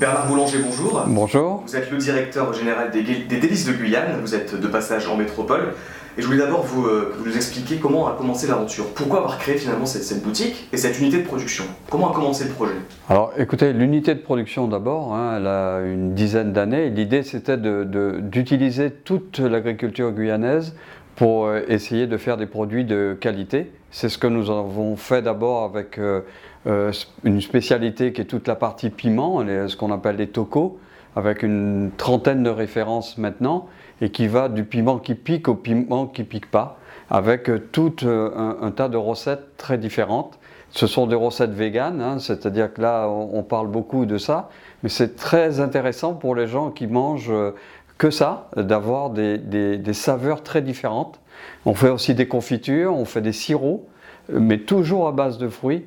Bernard Boulanger, bonjour. Bonjour. Vous êtes le directeur général des, des Délices de Guyane, vous êtes de passage en métropole. Et je voulais d'abord vous, euh, vous nous expliquer comment a commencé l'aventure. Pourquoi avoir créé finalement cette, cette boutique et cette unité de production? Comment a commencé le projet? Alors écoutez, l'unité de production d'abord, hein, elle a une dizaine d'années. L'idée c'était d'utiliser de, toute l'agriculture guyanaise pour euh, essayer de faire des produits de qualité. C'est ce que nous avons fait d'abord avec euh, une spécialité qui est toute la partie piment, ce qu'on appelle les tocos, avec une trentaine de références maintenant, et qui va du piment qui pique au piment qui pique pas, avec euh, tout euh, un, tas de recettes très différentes. Ce sont des recettes véganes, hein, c'est-à-dire que là on, parle beaucoup de ça, mais c'est très intéressant pour les gens qui mangent euh, que ça, d'avoir des saveurs très différentes. On fait aussi des confitures, on fait des sirops, mais toujours à base de fruits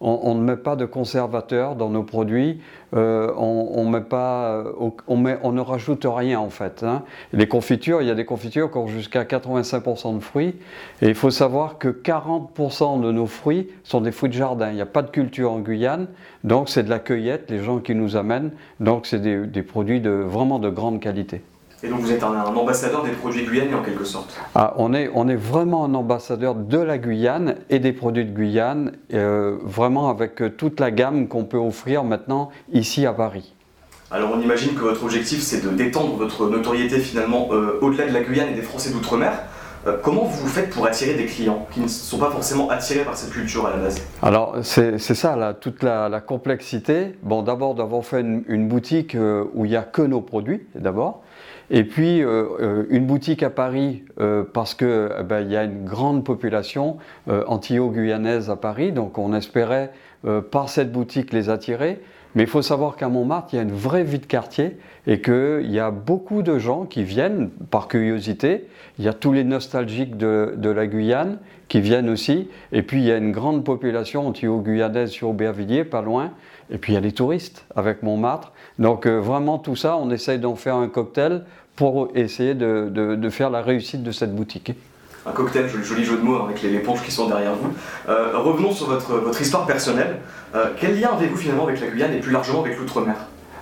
on, ne met pas de conservateur dans nos produits, euh, met, on, ne rajoute rien en fait. Hein. Les confitures, il y a des confitures qui ont jusqu'à 85% de fruits, et il faut savoir que 40% de nos fruits sont des fruits de jardin. Il n'y a pas de culture en Guyane, donc c'est de la cueillette, les gens qui nous amènent, donc c'est des, des produits de, vraiment de grande qualité. Et donc vous êtes un, un, ambassadeur des produits guyanais en quelque sorte ah, on, est, on est vraiment un ambassadeur de la Guyane et des produits de Guyane, euh, vraiment avec toute la gamme qu'on peut offrir maintenant ici à Paris. Alors on imagine que votre objectif c'est de d'étendre votre notoriété finalement euh, au-delà de la Guyane et des Français d'outre-mer. Euh, comment vous faites pour attirer des clients qui ne sont pas forcément attirés par cette culture à la base? Alors c'est ça là, toute la, la, complexité. Bon d'abord d'avoir fait une, une boutique euh, où il n'y a que nos produits d'abord. Et puis euh, une boutique à Paris euh, parce que eh ben, il y a une grande population euh, antillo-guyanaise à Paris, donc on espérait euh, par cette boutique les attirer. Mais il faut savoir qu'à Montmartre, il y a une vraie vie de quartier et qu'il y a beaucoup de gens qui viennent par curiosité. Il y a tous les nostalgiques de, de la Guyane qui viennent aussi. Et puis il y a une grande population antillo-guyanaise sur Aubervilliers, pas loin. Et puis il y a les touristes avec Montmartre. Donc euh, vraiment tout ça, on essaye d'en faire un cocktail pour essayer de, de, faire la réussite de cette boutique. Un cocktail, joli, joli jeu de mots avec les, ponches qui sont derrière vous. Euh, revenons sur votre, votre histoire personnelle. Euh, quel lien avez-vous finalement avec la Guyane et plus largement avec l'outre-mer?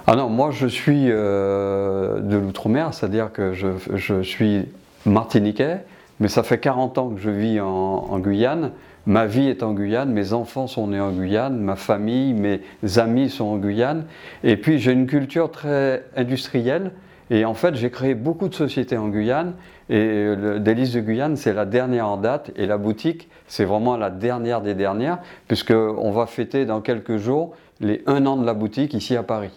Ah non, moi je suis euh, de l'outre-mer, c'est-à-dire que je, je, suis martiniquais, mais ça fait 40 ans que je vis en Guyane. Ma vie est en Guyane, mes enfants sont nés en Guyane, ma famille, mes amis sont en Guyane. Et puis j'ai une culture très industrielle. Et en fait, j'ai créé beaucoup de sociétés en Guyane. Et le Délice de Guyane, c'est la dernière en date. Et la boutique, c'est vraiment la dernière des dernières, puisqu'on va fêter dans quelques jours les un an de la boutique ici à Paris.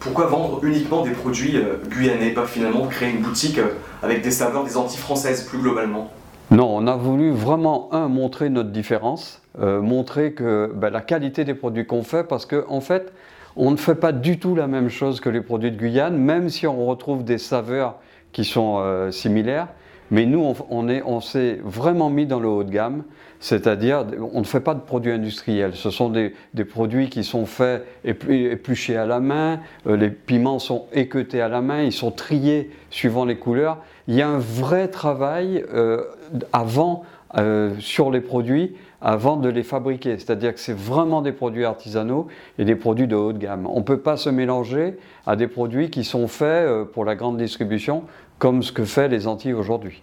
Pourquoi vendre uniquement des produits euh, guyanais, pas finalement créer une boutique euh, avec des saveurs des Antilles françaises plus globalement? Non, on a voulu vraiment, un, montrer notre différence, euh, montrer que ben, la qualité des produits qu'on fait, parce qu'en en fait, on ne fait pas du tout la même chose que les produits de Guyane, même si on retrouve des saveurs qui sont euh, similaires. Mais nous, on, est, on s'est vraiment mis dans le haut de gamme, c'est-à-dire on ne fait pas de produits industriels. Ce sont des, produits qui sont faits épluchés à la main, euh, les piments sont équeutés à la main, ils sont triés suivant les couleurs. Il y a un vrai travail euh, avant sur les produits avant de les fabriquer. C'est-à-dire que c'est vraiment des produits artisanaux et des produits de haute gamme. On ne peut pas se mélanger à des produits qui sont faits euh, pour la grande distribution comme ce que fait les Antilles aujourd'hui.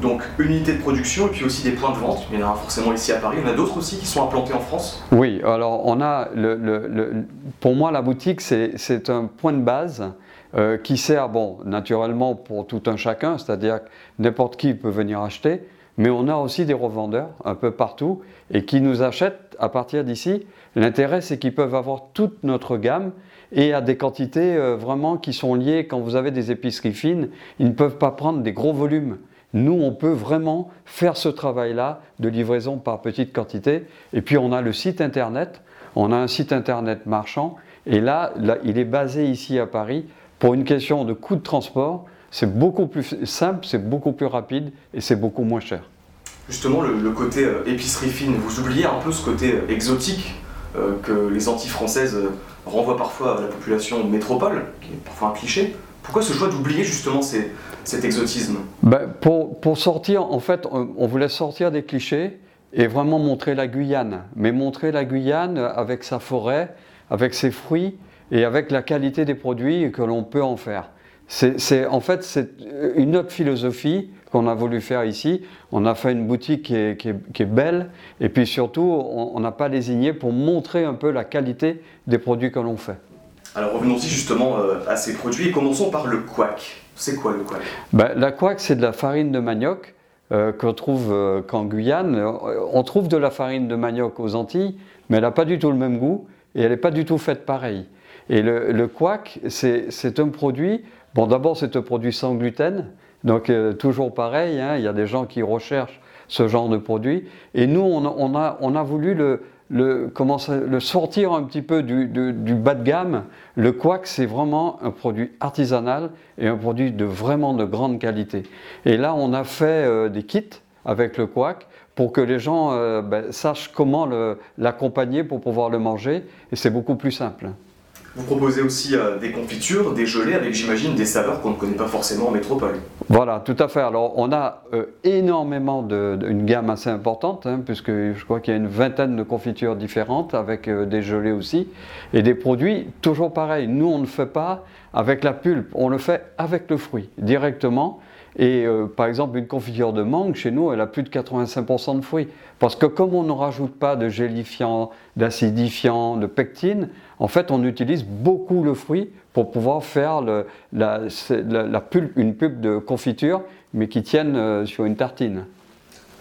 Donc unité de production et puis aussi des points de vente. Il y en a forcément ici à Paris. Il y en a d'autres aussi qui sont implantés en France? Oui, alors on a, le, le, le, pour moi la boutique c'est un point de base euh, qui sert, bon, naturellement pour tout un chacun, c'est-à-dire que n'importe qui peut venir acheter, mais on a aussi des revendeurs un peu partout et qui nous achètent à partir d'ici. L'intérêt, c'est qu'ils peuvent avoir toute notre gamme et à des quantités euh, vraiment qui sont liées. Quand vous avez des épiceries fines, ils ne peuvent pas prendre des gros volumes. Nous, on peut vraiment faire ce travail-là de livraison par petite quantité. Et puis, on a le site internet. On a un site internet marchand. Et là, là il est basé ici à Paris pour une question de coût de transport c'est beaucoup plus simple, c'est beaucoup plus rapide et c'est beaucoup moins cher. Justement, le, le côté euh, épicerie fine, vous oubliez un peu ce côté euh, exotique euh, que les Antilles françaises renvoient parfois à la population métropole, qui est parfois un cliché. Pourquoi ce choix d'oublier justement ces, cet exotisme? Ben, pour, pour, sortir, en fait, on, on voulait sortir des clichés et vraiment montrer la Guyane, mais montrer la Guyane avec sa forêt, avec ses fruits et avec la qualité des produits que l'on peut en faire. C'est, en fait, c'est une autre philosophie qu'on a voulu faire ici. On a fait une boutique qui est, belle et puis surtout, on n'a pas désigné pour montrer un peu la qualité des produits que l'on fait. Alors revenons-y justement euh, à ces produits et commençons par le couac. C'est quoi le couac? Ben, La couac, c'est de la farine de manioc euh, qu'on trouve euh, qu'en Guyane. On trouve de la farine de manioc aux Antilles, mais elle n'a pas du tout le même goût et elle n'est pas du tout faite pareil. Et le, le couac, c'est un produit, bon d'abord c'est un produit sans gluten, donc toujours pareil, hein, il y a des gens qui recherchent ce genre de produit, et nous on, a, voulu le, sortir un petit peu du, bas de gamme. Le couac, c'est vraiment un produit artisanal et un produit de vraiment de grande qualité. Et là, on a fait euh, des kits avec le couac pour que les gens euh, ben, sachent comment l'accompagner pour pouvoir le manger. Et c'est beaucoup plus simple. Vous proposez aussi euh, des confitures, des gelées avec, j'imagine, des saveurs qu'on ne connaît pas forcément en métropole. Voilà, tout à fait. Alors, on a euh, énormément de, une gamme assez importante, hein, puisque je crois qu'il y a une vingtaine de confitures différentes avec euh, des gelées aussi, et des produits toujours pareils. Nous, on ne fait pas avec la pulpe, on le fait avec le fruit directement. Et euh, par exemple, une confiture de mangue, chez nous, elle a plus de 85% de fruits. Parce que comme on ne rajoute pas de gélifiant, d'acidifiant, de pectine, en fait, on utilise beaucoup le fruit pour pouvoir faire la, pulpe, une pulpe de confiture, mais qui tienne euh, sur une tartine.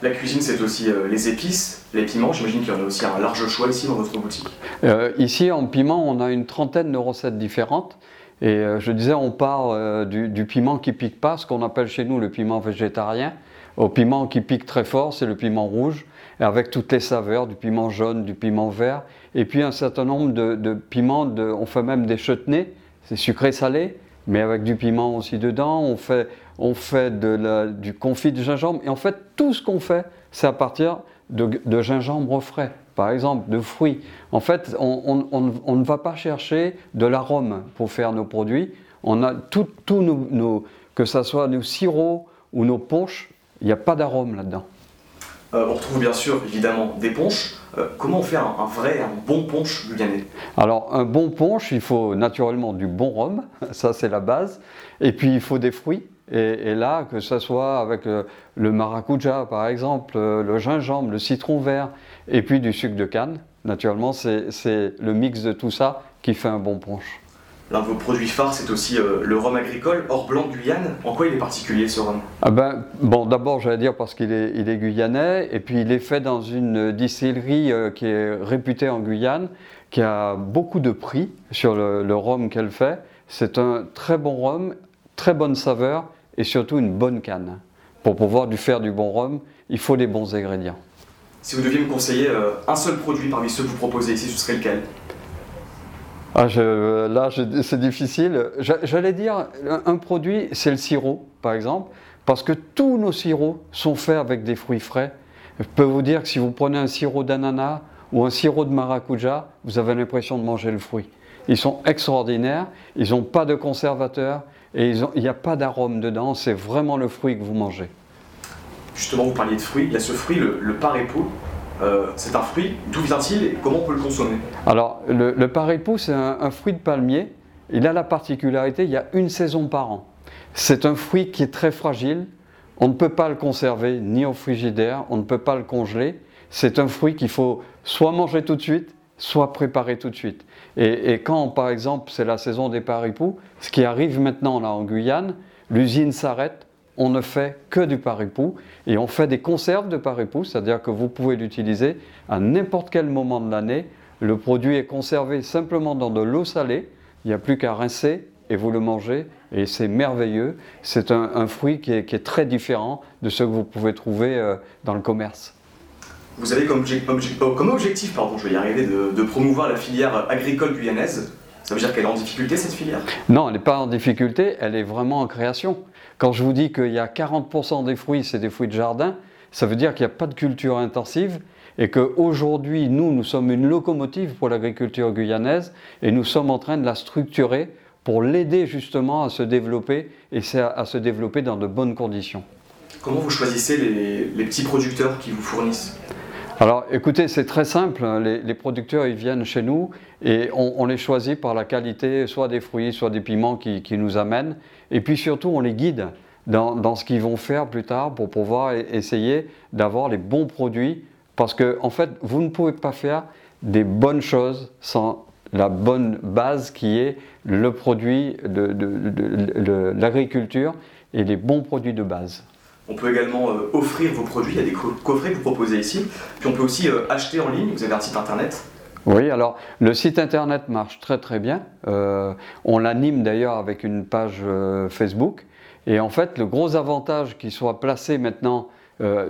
La cuisine, c'est aussi euh, les épices, les piments. J'imagine qu'il y en a aussi un large choix ici dans votre boutique. ici, en piment, on a une trentaine de recettes différentes. Et euh, je disais, on part euh, du, piment qui pique pas, ce qu'on appelle chez nous le piment végétarien, au piment qui pique très fort, c'est le piment rouge, avec toutes les saveurs, du piment jaune, du piment vert, et puis un certain nombre de, piments, on fait même des chutneys, c'est sucré-salé, mais avec du piment aussi dedans, on fait, on fait du confit de gingembre, et en fait, tout ce qu'on fait, c'est à partir de gingembre frais par exemple, de fruits. En fait, on, ne va pas chercher de l'arôme pour faire nos produits. On a tout, nos, que ce soit nos sirops ou nos ponches, il n'y a pas d'arôme là-dedans. Euh, on retrouve bien sûr évidemment des ponches. Euh, comment on fait un, vrai, un bon punch guyanais Alors un bon punch, il faut naturellement du bon rhum, ça c'est la base, et puis il faut des fruits. Et, là, que ce soit avec le, maracuja par exemple, le gingembre, le citron vert, et puis du sucre de canne, naturellement, c'est le mix de tout ça qui fait un bon punch. L'un de vos produits phares, c'est aussi euh, le rhum agricole, hors blanc Guyane. En quoi il est particulier ce rhum? Ah ben, Bon, d'abord, j'allais dire parce qu'il est, il est, guyanais, et puis il est fait dans une distillerie euh, qui est réputée en Guyane, qui a beaucoup de prix sur le, le rhum qu'elle fait. C'est un très bon rhum, très bonne saveur, et surtout une bonne canne. Pour pouvoir du faire du bon rhum, il faut des bons ingrédients. Si vous deviez me conseiller euh, un seul produit parmi ceux que vous proposez ici, ce serait lequel? Ah, Là, c'est difficile. J'allais dire, un produit, c'est le sirop, par exemple, parce que tous nos sirops sont faits avec des fruits frais. Je peux vous dire que si vous prenez un sirop d'ananas ou un sirop de maracuja, vous avez l'impression de manger le fruit. Ils sont extraordinaires, ils n'ont pas de conservateur et il n'y a pas d'arôme dedans, c'est vraiment le fruit que vous mangez. Justement, vous parliez de fruits, il y a ce fruit, le, le euh, c'est un fruit, d'où vient-il et comment on peut le consommer? Alors, le, le c'est un, fruit de palmier. Il a la particularité, il y a une saison par an. C'est un fruit qui est très fragile. On ne peut pas le conserver ni au frigidaire, on ne peut pas le congeler. C'est un fruit qu'il faut soit manger tout de suite, soit préparer tout de suite. Et, quand, par exemple, c'est la saison des paripous, ce qui arrive maintenant là en Guyane, l'usine s'arrête, on ne fait que du paripou et on fait des conserves de paripou, c'est-à-dire que vous pouvez l'utiliser à n'importe quel moment de l'année. Le produit est conservé simplement dans de l'eau salée, il n'y a plus qu'à rincer et vous le mangez et c'est merveilleux. C'est un, fruit qui est, très différent de ce que vous pouvez trouver euh, dans le commerce. Vous avez comme, objectif, pardon, je vais y arriver, de, de promouvoir la filière agricole guyanaise. Ça veut dire qu'elle est en difficulté cette filière? Non, elle n'est pas en difficulté, elle est vraiment en création. Quand je vous dis qu'il y a 40% des fruits, c'est des fruits de jardin, ça veut dire qu'il n'y a pas de culture intensive et qu'aujourd'hui, nous, nous sommes une locomotive pour l'agriculture guyanaise et nous sommes en train de la structurer pour l'aider justement à se développer et à se développer dans de bonnes conditions. Comment vous choisissez les, petits producteurs qui vous fournissent? Alors écoutez, c'est très simple. Hein. Les, producteurs, ils viennent chez nous et on, les choisit par la qualité, soit des fruits, soit des piments qui, nous amènent. Et puis surtout, on les guide dans, ce qu'ils vont faire plus tard pour pouvoir e-, essayer d'avoir les bons produits. Parce que en fait, vous ne pouvez pas faire des bonnes choses sans la bonne base qui est le produit de, l'agriculture et les bons produits de base. On peut également euh, offrir vos produits, il y a des coffrets que vous proposez ici. Puis on peut aussi euh, acheter en ligne, vous avez un site internet. Oui, alors le site internet marche très très bien. Euh, on l'anime d'ailleurs avec une page Facebook. Et en fait, le gros avantage qu'il soit placé maintenant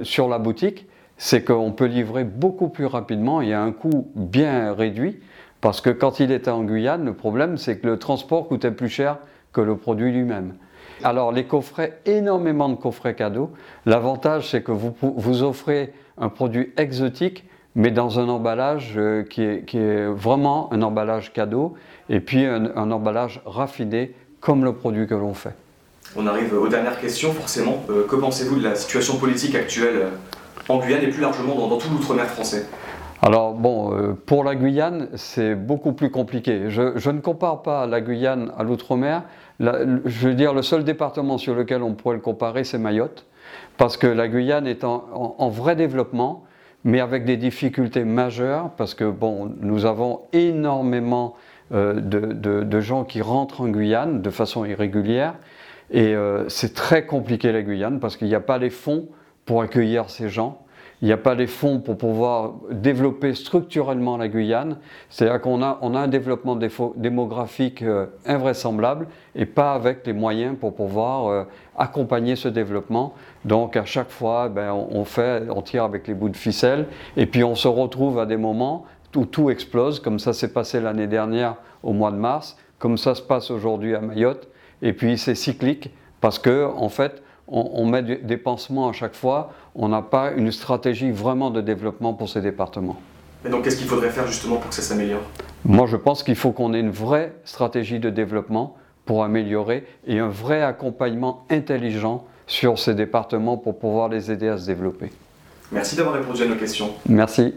sur la boutique, c'est qu'on peut livrer beaucoup plus rapidement et à un coût bien réduit. Parce que quand il était en Guyane, le problème, c'est que le transport coûtait plus cher que le produit lui-même. Alors, les coffrets, énormément de coffrets cadeaux. L'avantage, c'est que vous, vous offrez un produit exotique, mais dans un emballage euh, qui, est, vraiment un emballage cadeau, et puis un, emballage raffiné, comme le produit que l'on fait. On arrive aux dernières questions, forcément. Euh, que pensez-vous de la situation politique actuelle euh, en Guyane et plus largement dans tout l'outre-mer français? Alors bon, euh, pour la Guyane, c'est beaucoup plus compliqué. Je, ne compare pas la Guyane à l'outre-mer. Je veux dire, le seul département sur lequel on pourrait le comparer, c'est Mayotte, parce que la Guyane est en, vrai développement, mais avec des difficultés majeures, parce que bon, nous avons énormément euh, de, gens qui rentrent en Guyane de façon irrégulière, et euh, c'est très compliqué la Guyane, parce qu'il n'y a pas les fonds pour accueillir ces gens il n'y a pas les fonds pour pouvoir développer structurellement la Guyane. C'est-à-dire qu'on a, on a un développement démographique euh, invraisemblable et pas avec les moyens pour pouvoir euh, accompagner ce développement. Donc à chaque fois, ben, on, fait, on tire avec les bouts de ficelle et puis on se retrouve à des moments où tout explose, comme ça s'est passé l'année dernière au mois de mars, comme ça se passe aujourd'hui à Mayotte. Et puis c'est cyclique parce que en fait, on, met des pansements à chaque fois, on n'a pas une stratégie vraiment de développement pour ces départements. Et donc qu'est-ce qu'il faudrait faire justement pour que ça s'améliore? Moi je pense qu'il faut qu'on ait une vraie stratégie de développement pour améliorer et un vrai accompagnement intelligent sur ces départements pour pouvoir les aider à se développer. Merci d'avoir répondu à nos questions. Merci.